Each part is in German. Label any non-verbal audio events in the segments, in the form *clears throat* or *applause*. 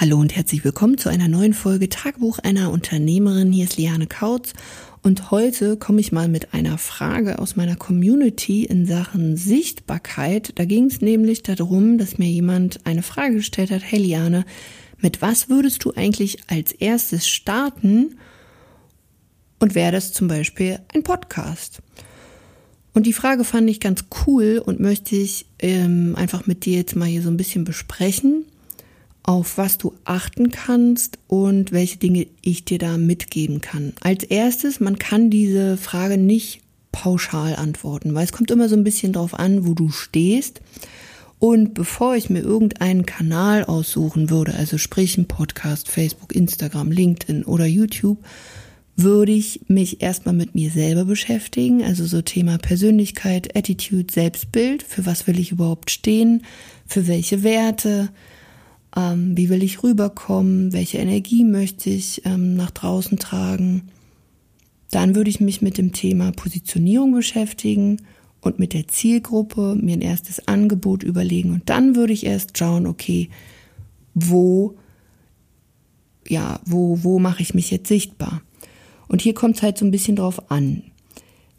Hallo und herzlich willkommen zu einer neuen Folge Tagebuch einer Unternehmerin. Hier ist Liane Kautz und heute komme ich mal mit einer Frage aus meiner Community in Sachen Sichtbarkeit. Da ging es nämlich darum, dass mir jemand eine Frage gestellt hat, hey Liane, mit was würdest du eigentlich als erstes starten? Und wäre das zum Beispiel ein Podcast? Und die Frage fand ich ganz cool und möchte ich ähm, einfach mit dir jetzt mal hier so ein bisschen besprechen auf was du achten kannst und welche Dinge ich dir da mitgeben kann. Als erstes, man kann diese Frage nicht pauschal antworten, weil es kommt immer so ein bisschen drauf an, wo du stehst. Und bevor ich mir irgendeinen Kanal aussuchen würde, also sprich ein Podcast, Facebook, Instagram, LinkedIn oder YouTube, würde ich mich erstmal mit mir selber beschäftigen, also so Thema Persönlichkeit, Attitude, Selbstbild, für was will ich überhaupt stehen, für welche Werte, ähm, wie will ich rüberkommen, welche Energie möchte ich ähm, nach draußen tragen. Dann würde ich mich mit dem Thema Positionierung beschäftigen und mit der Zielgruppe, mir ein erstes Angebot überlegen und dann würde ich erst schauen, okay, wo, ja, wo, wo mache ich mich jetzt sichtbar? Und hier kommt es halt so ein bisschen drauf an.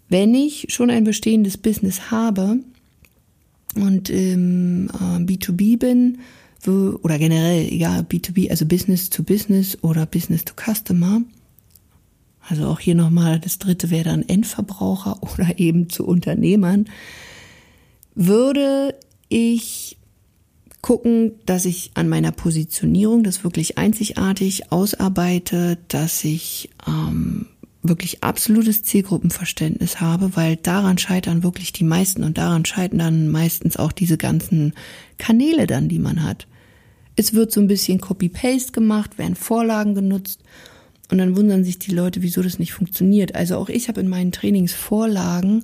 Wenn ich schon ein bestehendes Business habe und im äh, B2B bin, oder generell, egal, B2B, also Business to Business oder Business to Customer. Also auch hier nochmal, das dritte wäre dann Endverbraucher *laughs* oder eben zu Unternehmern. Würde ich gucken, dass ich an meiner Positionierung das wirklich einzigartig ausarbeite, dass ich ähm, wirklich absolutes Zielgruppenverständnis habe, weil daran scheitern wirklich die meisten und daran scheitern dann meistens auch diese ganzen Kanäle dann, die man hat. Es wird so ein bisschen Copy-Paste gemacht, werden Vorlagen genutzt und dann wundern sich die Leute, wieso das nicht funktioniert. Also auch ich habe in meinen Trainings Vorlagen,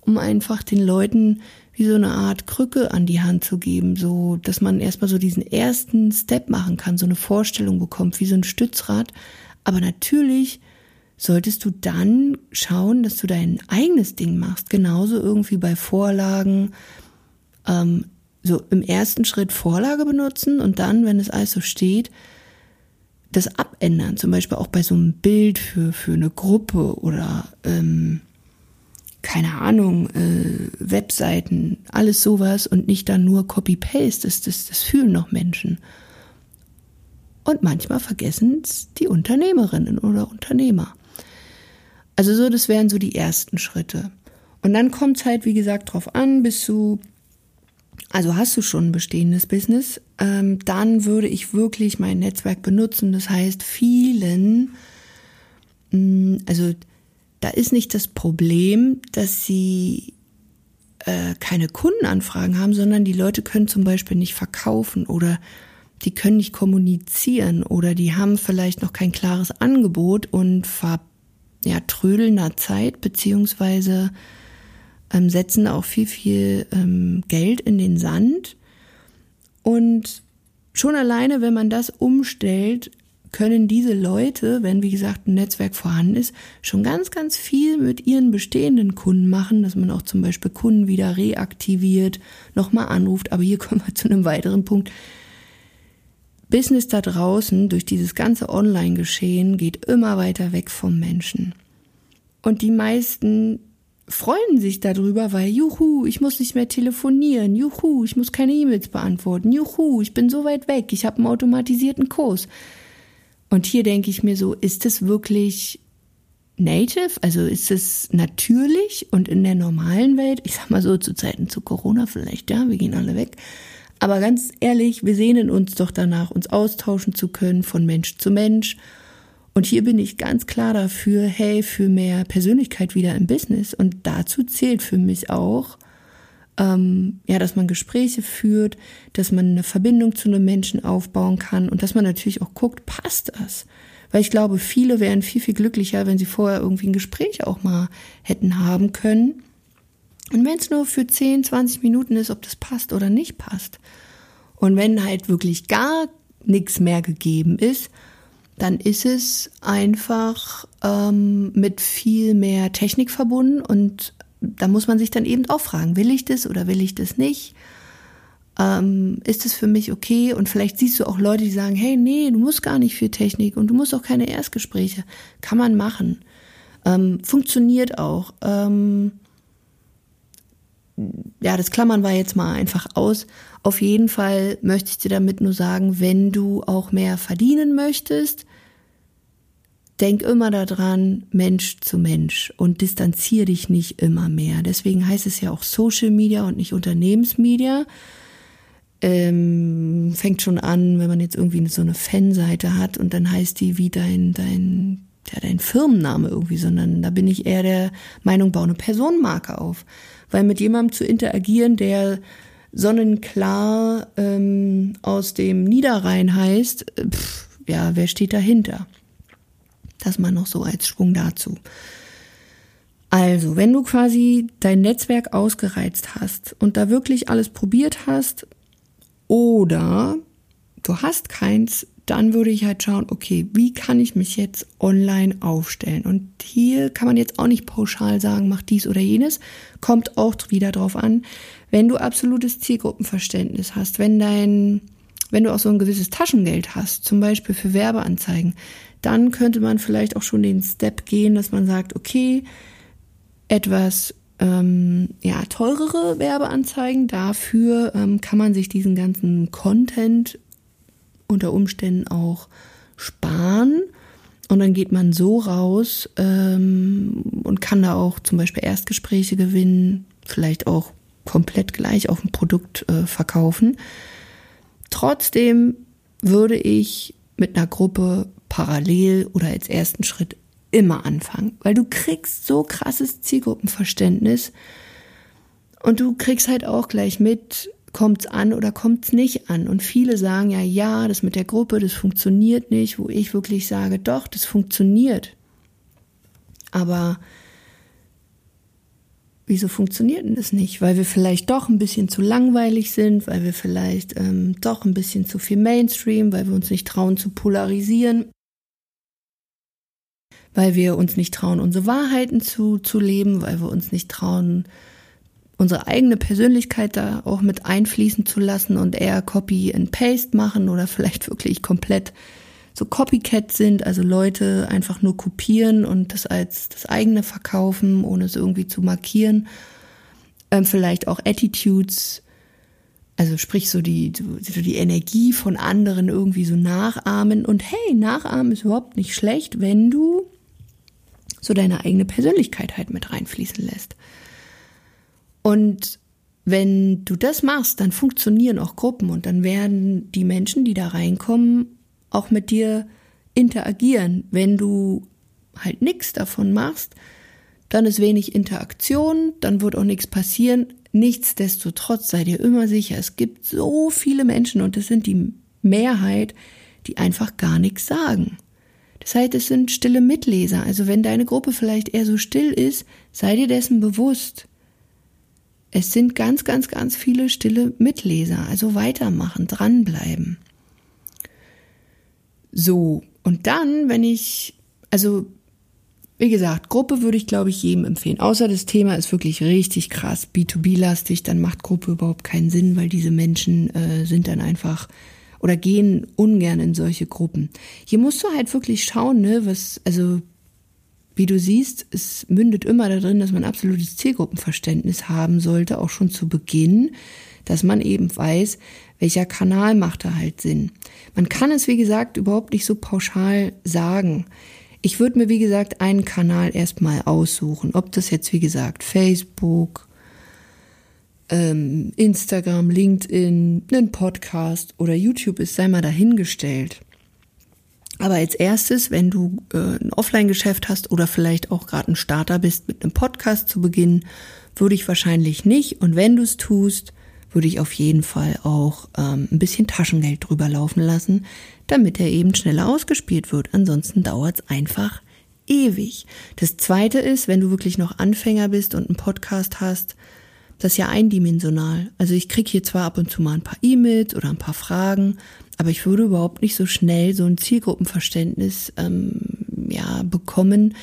um einfach den Leuten wie so eine Art Krücke an die Hand zu geben, so dass man erstmal so diesen ersten Step machen kann, so eine Vorstellung bekommt, wie so ein Stützrad. Aber natürlich solltest du dann schauen, dass du dein eigenes Ding machst. Genauso irgendwie bei Vorlagen. Ähm, so im ersten Schritt Vorlage benutzen und dann, wenn es alles so steht, das abändern. Zum Beispiel auch bei so einem Bild für, für eine Gruppe oder ähm, keine Ahnung, äh, Webseiten, alles sowas und nicht dann nur Copy-Paste. Das, das, das fühlen noch Menschen. Und manchmal vergessen es die Unternehmerinnen oder Unternehmer. Also so, das wären so die ersten Schritte. Und dann kommt es halt, wie gesagt, drauf an, bist du, also hast du schon ein bestehendes Business, ähm, dann würde ich wirklich mein Netzwerk benutzen. Das heißt, vielen, mh, mm, also da ist nicht das Problem, dass sie äh, keine Kundenanfragen haben, sondern die Leute können zum Beispiel nicht verkaufen oder die können nicht kommunizieren oder die haben vielleicht noch kein klares Angebot und ver ja, trödelnder Zeit, beziehungsweise ähm, setzen auch viel, viel ähm, Geld in den Sand. Und schon alleine, wenn man das umstellt, können diese Leute, wenn wie gesagt ein Netzwerk vorhanden ist, schon ganz, ganz viel mit ihren bestehenden Kunden machen, dass man auch zum Beispiel Kunden wieder reaktiviert, nochmal anruft. Aber hier *laughs* kommen wir zu einem weiteren Punkt. Business da draußen durch dieses ganze Online-Geschehen geht immer weiter weg vom Menschen. Und die meisten freuen sich darüber, weil juhu, ich muss nicht mehr telefonieren, juhu, ich muss keine E-Mails beantworten, juhu, ich bin so weit weg, ich habe einen automatisierten Kurs. Und hier denke ich mir so, ist es wirklich native? Also ist es natürlich und in der normalen Welt, ich sag mal so zu Zeiten zu Corona vielleicht, ja, wir gehen alle weg, aber ganz ehrlich, wir sehnen uns doch danach, uns austauschen zu können von Mensch zu Mensch. Und hier bin ich ganz klar dafür, hey, für mehr Persönlichkeit wieder im Business. Und dazu zählt für mich auch, ähm, ja, dass man Gespräche führt, dass man eine Verbindung zu einem Menschen aufbauen kann und dass man natürlich auch guckt, passt das? Weil ich glaube, viele wären viel, viel glücklicher, wenn sie vorher irgendwie ein Gespräch auch mal hätten haben können und wenn es nur für 10, 20 Minuten ist, ob das passt oder nicht passt. Und wenn halt wirklich gar nichts mehr gegeben ist, dann ist es einfach ähm, mit viel mehr Technik verbunden und da muss man sich dann eben auch fragen, will ich das oder will ich das nicht? Ähm, ist es für mich okay? Und vielleicht siehst du auch Leute, die sagen, hey, nee, du musst gar nicht für Technik und du musst auch keine Erstgespräche. Kann man machen. Ähm, funktioniert auch. Ähm, ja, das Klammern war jetzt mal einfach aus. Auf jeden Fall möchte ich dir damit nur sagen, wenn du auch mehr verdienen möchtest, denk immer daran, Mensch zu Mensch und distanziere dich nicht immer mehr. Deswegen heißt es ja auch Social Media und nicht Unternehmensmedia. Ähm, fängt schon an, wenn man jetzt irgendwie so eine Fanseite hat und dann heißt die wie dein, dein, ja, dein Firmenname irgendwie, sondern da bin ich eher der Meinung, baue eine Personenmarke auf weil mit jemandem zu interagieren, der sonnenklar ähm, aus dem Niederrhein heißt, pff, ja, wer steht dahinter? Das mal noch so als Schwung dazu. Also, wenn du quasi dein Netzwerk ausgereizt hast und da wirklich alles probiert hast oder du hast keins, dann würde ich halt schauen, okay, wie kann ich mich jetzt online aufstellen? Und hier kann man jetzt auch nicht pauschal sagen, mach dies oder jenes, kommt auch wieder drauf an, wenn du absolutes Zielgruppenverständnis hast, wenn dein, wenn du auch so ein gewisses Taschengeld hast, zum Beispiel für Werbeanzeigen, dann könnte man vielleicht auch schon den Step gehen, dass man sagt, okay, etwas ähm, ja, teurere Werbeanzeigen. Dafür ähm, kann man sich diesen ganzen Content unter Umständen auch sparen. Und dann geht man so raus ähm, und kann da auch zum Beispiel Erstgespräche gewinnen, vielleicht auch komplett gleich auf ein Produkt äh, verkaufen. Trotzdem würde ich mit einer Gruppe parallel oder als ersten Schritt immer anfangen, weil du kriegst so krasses Zielgruppenverständnis und du kriegst halt auch gleich mit, kommt's an oder kommt's nicht an? Und viele sagen ja, ja, das mit der Gruppe, das funktioniert nicht, wo ich wirklich sage, doch, das funktioniert. Aber wieso funktioniert denn das nicht? Weil wir vielleicht doch ein bisschen zu langweilig sind, weil wir vielleicht ähm, doch ein bisschen zu viel Mainstream, weil wir uns nicht trauen zu polarisieren, weil wir uns nicht trauen, unsere Wahrheiten zu, zu leben, weil wir uns nicht trauen, unsere eigene Persönlichkeit da auch mit einfließen zu lassen und eher Copy and Paste machen oder vielleicht wirklich komplett so Copycat sind, also Leute einfach nur kopieren und das als das eigene verkaufen, ohne es irgendwie zu markieren. Ähm, vielleicht auch Attitudes, also sprich so die, so die Energie von anderen irgendwie so nachahmen. Und hey, nachahmen ist überhaupt nicht schlecht, wenn du so deine eigene Persönlichkeit halt mit reinfließen lässt. Und wenn du das machst, dann funktionieren auch Gruppen und dann werden die Menschen, die da reinkommen, auch mit dir interagieren. Wenn du halt nichts davon machst, dann ist wenig Interaktion, dann wird auch nichts passieren. Nichtsdestotrotz sei dir immer sicher, es gibt so viele Menschen und das sind die Mehrheit, die einfach gar nichts sagen. Das heißt, es sind stille Mitleser. Also wenn deine Gruppe vielleicht eher so still ist, sei dir dessen bewusst. Es sind ganz, ganz, ganz viele stille Mitleser. Also weitermachen, dranbleiben. So, und dann, wenn ich, also wie gesagt, Gruppe würde ich, glaube ich, jedem empfehlen. Außer das Thema ist wirklich richtig krass B2B-lastig, dann macht Gruppe überhaupt keinen Sinn, weil diese Menschen äh, sind dann einfach oder gehen ungern in solche Gruppen. Hier musst du halt wirklich schauen, ne, was, also wie du siehst, es mündet immer darin, dass man absolutes Zielgruppenverständnis haben sollte, auch schon zu Beginn, dass man eben weiß, welcher Kanal macht da halt Sinn. Man kann es, wie gesagt, überhaupt nicht so pauschal sagen. Ich würde mir, wie gesagt, einen Kanal erstmal aussuchen, ob das jetzt, wie gesagt, Facebook, ähm, Instagram, LinkedIn, ein Podcast oder YouTube ist, sei mal dahingestellt. Aber als erstes, wenn du äh, ein Offline-Geschäft hast oder vielleicht auch gerade ein Starter bist, mit einem Podcast zu beginnen, würde ich wahrscheinlich nicht. Und wenn du es tust, würde ich auf jeden Fall auch ähm, ein bisschen Taschengeld drüber laufen lassen, damit er eben schneller ausgespielt wird. Ansonsten dauert es einfach ewig. Das zweite ist, wenn du wirklich noch Anfänger bist und einen Podcast hast, das ist ja eindimensional. Also ich kriege hier zwar ab und zu mal ein paar E-Mails oder ein paar Fragen, aber ich würde überhaupt nicht so schnell so ein Zielgruppenverständnis ähm, ja, bekommen,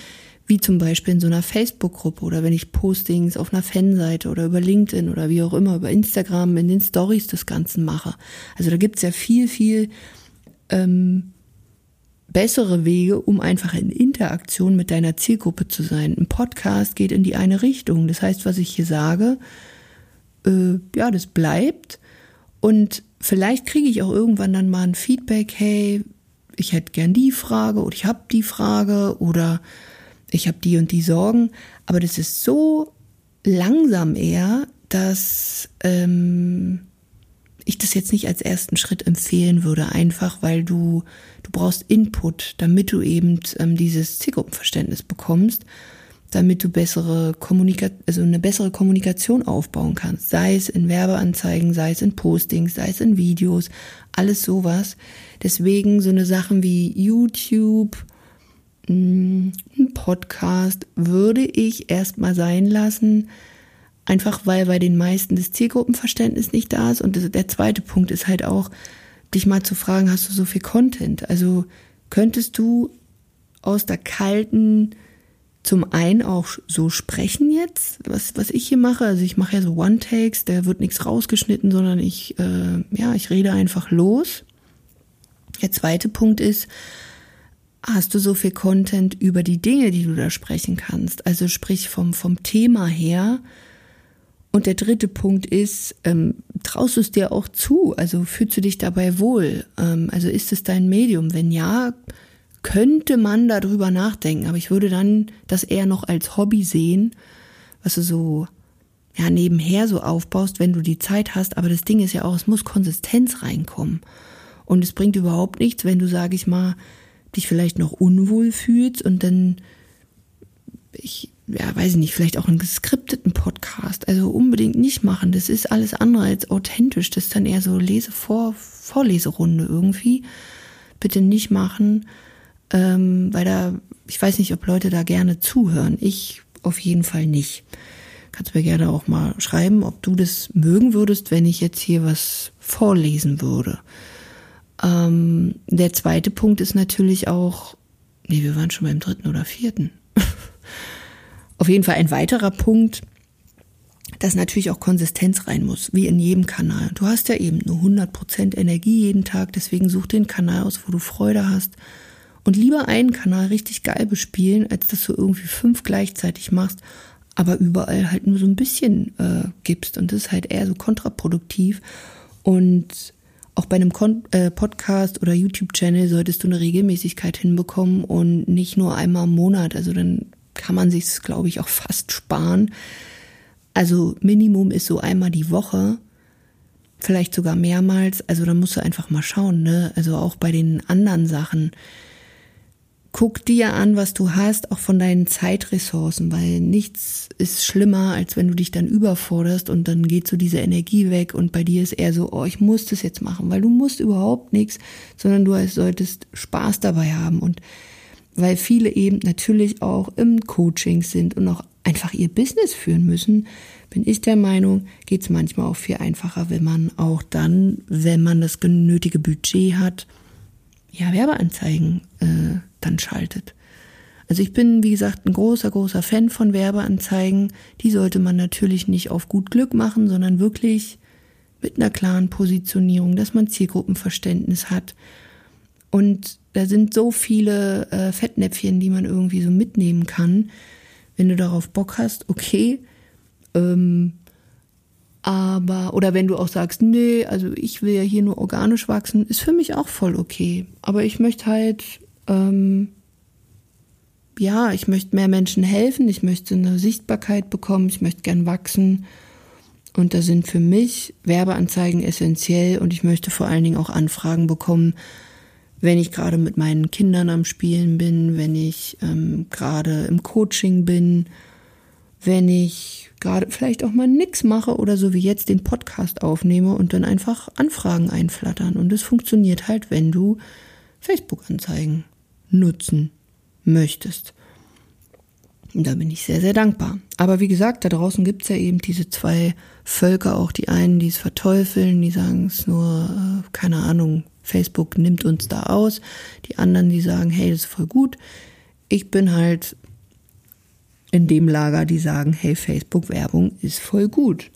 wie zum Beispiel in so einer Facebook-Gruppe oder wenn ich Postings auf einer Fanseite oder über LinkedIn oder wie auch immer, über Instagram in den Stories des Ganzen mache. Also da gibt's ja viel, viel ähm, bessere Wege, um einfach in Interaktion mit deiner Zielgruppe zu sein. Ein Podcast geht in die eine Richtung. Das heißt, was ich hier sage, äh, ja, das bleibt. Und vielleicht kriege ich auch irgendwann dann mal ein Feedback, hey, ich hätte gern die Frage oder ich habe die Frage oder ich habe die und die Sorgen. Aber das ist so langsam eher, dass ähm, ich das jetzt nicht als ersten Schritt empfehlen würde, einfach weil du, du brauchst Input, damit du eben ähm, dieses Zielgruppenverständnis bekommst, damit du bessere also eine bessere Kommunikation aufbauen kannst, sei es in Werbeanzeigen, sei es in Postings, sei es in Videos, alles sowas. Deswegen so eine Sachen wie YouTube, mm, ein Podcast würde ich erstmal sein lassen, Einfach weil bei den meisten das Zielgruppenverständnis nicht da ist. Und der zweite Punkt ist halt auch, dich mal zu fragen, hast du so viel Content? Also könntest du aus der kalten zum einen auch so sprechen jetzt, was, was ich hier mache. Also ich mache ja so One-Takes, da wird nichts rausgeschnitten, sondern ich, äh, ja, ich rede einfach los. Der zweite Punkt ist, hast du so viel Content über die Dinge, die du da sprechen kannst? Also sprich vom, vom Thema her, und der dritte Punkt ist, ähm, traust du es dir auch zu? Also fühlst du dich dabei wohl? Ähm, also ist es dein Medium? Wenn ja, könnte man darüber nachdenken. Aber ich würde dann das eher noch als Hobby sehen, was du so ja nebenher so aufbaust, wenn du die Zeit hast. Aber das Ding ist ja auch, es muss Konsistenz reinkommen. Und es bringt überhaupt nichts, wenn du, sag ich mal, dich vielleicht noch unwohl fühlst und dann ich ja, weiß ich nicht, vielleicht auch einen geskripteten Podcast. Also unbedingt nicht machen. Das ist alles andere als authentisch. Das ist dann eher so Lesevor Vorleserunde irgendwie. Bitte nicht machen, ähm, weil da, ich weiß nicht, ob Leute da gerne zuhören. Ich auf jeden Fall nicht. Kannst mir gerne auch mal schreiben, ob du das mögen würdest, wenn ich jetzt hier was vorlesen würde. Ähm, der zweite Punkt ist natürlich auch, nee, wir waren schon beim dritten oder vierten. *laughs* Auf jeden Fall ein weiterer Punkt, dass natürlich auch Konsistenz rein muss, wie in jedem Kanal. Du hast ja eben nur 100% Energie jeden Tag, deswegen such den Kanal aus, wo du Freude hast. Und lieber einen Kanal richtig geil bespielen, als dass du irgendwie fünf gleichzeitig machst, aber überall halt nur so ein bisschen äh, gibst. Und das ist halt eher so kontraproduktiv. Und auch bei einem Kon äh, Podcast oder YouTube-Channel solltest du eine Regelmäßigkeit hinbekommen und nicht nur einmal im Monat. Also dann kann man sich, glaube ich, auch fast sparen. Also Minimum ist so einmal die Woche, vielleicht sogar mehrmals. Also da musst du einfach mal schauen, ne? Also auch bei den anderen Sachen. Guck dir an, was du hast, auch von deinen Zeitressourcen, weil nichts ist schlimmer, als wenn du dich dann überforderst und dann geht so diese Energie weg und bei dir ist eher so, oh, ich muss das jetzt machen, weil du musst überhaupt nichts, sondern du solltest Spaß dabei haben und weil viele eben natürlich auch im Coaching sind und auch einfach ihr Business führen müssen, bin ich der Meinung, geht es manchmal auch viel einfacher, wenn man auch dann, wenn man das genötige Budget hat, ja, Werbeanzeigen äh, dann schaltet. Also ich bin, wie gesagt, ein großer, großer Fan von Werbeanzeigen. Die sollte man natürlich nicht auf gut Glück machen, sondern wirklich mit einer klaren Positionierung, dass man Zielgruppenverständnis hat. Und da sind so viele äh, Fettnäpfchen, die man irgendwie so mitnehmen kann. Wenn du darauf Bock hast, okay. Ähm, aber, oder wenn du auch sagst, nee, also ich will ja hier nur organisch wachsen, ist für mich auch voll okay. Aber ich möchte halt, ähm, ja, ich möchte mehr Menschen helfen, ich möchte eine Sichtbarkeit bekommen, ich möchte gern wachsen. Und da sind für mich Werbeanzeigen essentiell und ich möchte vor allen Dingen auch Anfragen bekommen, wenn ich gerade mit meinen Kindern am Spielen bin, wenn ich ähm, gerade im Coaching bin, wenn ich gerade vielleicht auch mal nix mache oder so wie jetzt den Podcast aufnehme und dann einfach Anfragen einflattern. Und es funktioniert halt, wenn du Facebook-Anzeigen nutzen möchtest. Und da bin ich sehr, sehr dankbar. Aber wie gesagt, da draußen gibt's ja eben diese zwei Völker, auch die einen, die es verteufeln, die sagen es nur, äh, keine Ahnung, Facebook nimmt uns da aus. Die anderen, die sagen, hey, das ist voll gut. Ich bin halt in dem Lager, die sagen, hey, Facebook-Werbung ist voll gut.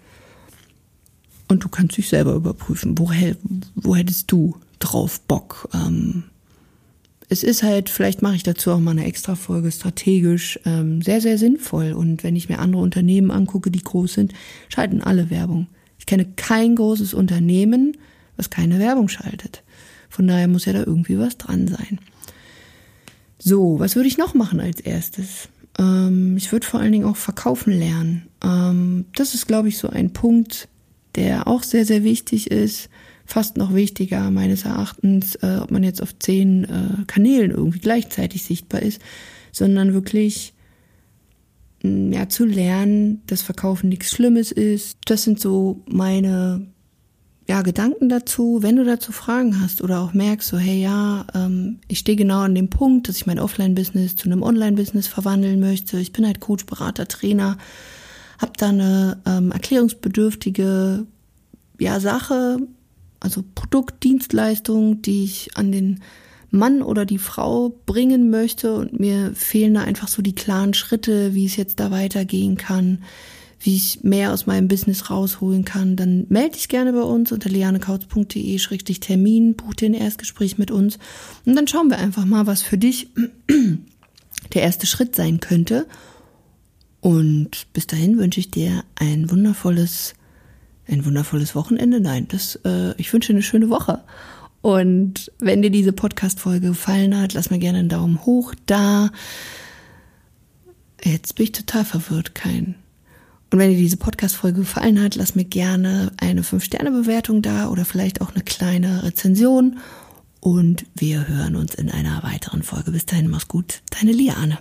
Und du kannst dich selber überprüfen, wo, wo hättest du drauf Bock? Ähm, es ist halt, vielleicht mache ich dazu auch mal eine extra Folge, strategisch ähm, sehr, sehr sinnvoll. Und wenn ich mir andere Unternehmen angucke, die groß sind, schalten alle Werbung. Ich kenne kein großes Unternehmen, was keine Werbung schaltet. Von daher muss ja da irgendwie was dran sein. So, was würde ich noch machen als erstes? Ähm, ich würde vor allen Dingen auch verkaufen lernen. Ähm, das ist, glaube ich, so ein Punkt, der auch sehr, sehr wichtig ist. Fast noch wichtiger meines Erachtens, äh, ob man jetzt auf zehn äh, Kanälen irgendwie gleichzeitig sichtbar ist, sondern wirklich mm, ja, zu lernen, dass Verkaufen nichts Schlimmes ist. Das sind so meine ja, Gedanken dazu, wenn du dazu Fragen hast oder auch merkst, so, hey, ja, ähm, ich stehe genau an dem Punkt, dass ich mein Offline-Business zu einem Online-Business verwandeln möchte. Ich bin halt Coach, Berater, Trainer, habe da eine ähm, erklärungsbedürftige ja, Sache, also Produkt, Dienstleistung, die ich an den Mann oder die Frau bringen möchte und mir fehlen da einfach so die klaren Schritte, wie es jetzt da weitergehen kann wie ich mehr aus meinem Business rausholen kann, dann melde dich gerne bei uns unter lianekautz.de-termin, buch dir ein Erstgespräch mit uns und dann schauen wir einfach mal, was für dich *clears throat* der erste Schritt sein könnte. Und bis dahin wünsche ich dir ein wundervolles, ein wundervolles Wochenende. Nein, das, äh, ich wünsche eine schöne Woche. Und wenn dir diese Podcast-Folge gefallen hat, lass mir gerne einen Daumen hoch da. Jetzt bin ich total verwirrt, kein und wenn dir diese Podcast-Folge gefallen hat, lass mir gerne eine 5-Sterne-Bewertung da oder vielleicht auch eine kleine Rezension. Und wir hören uns in einer weiteren Folge. Bis dahin, mach's gut. Deine Liane.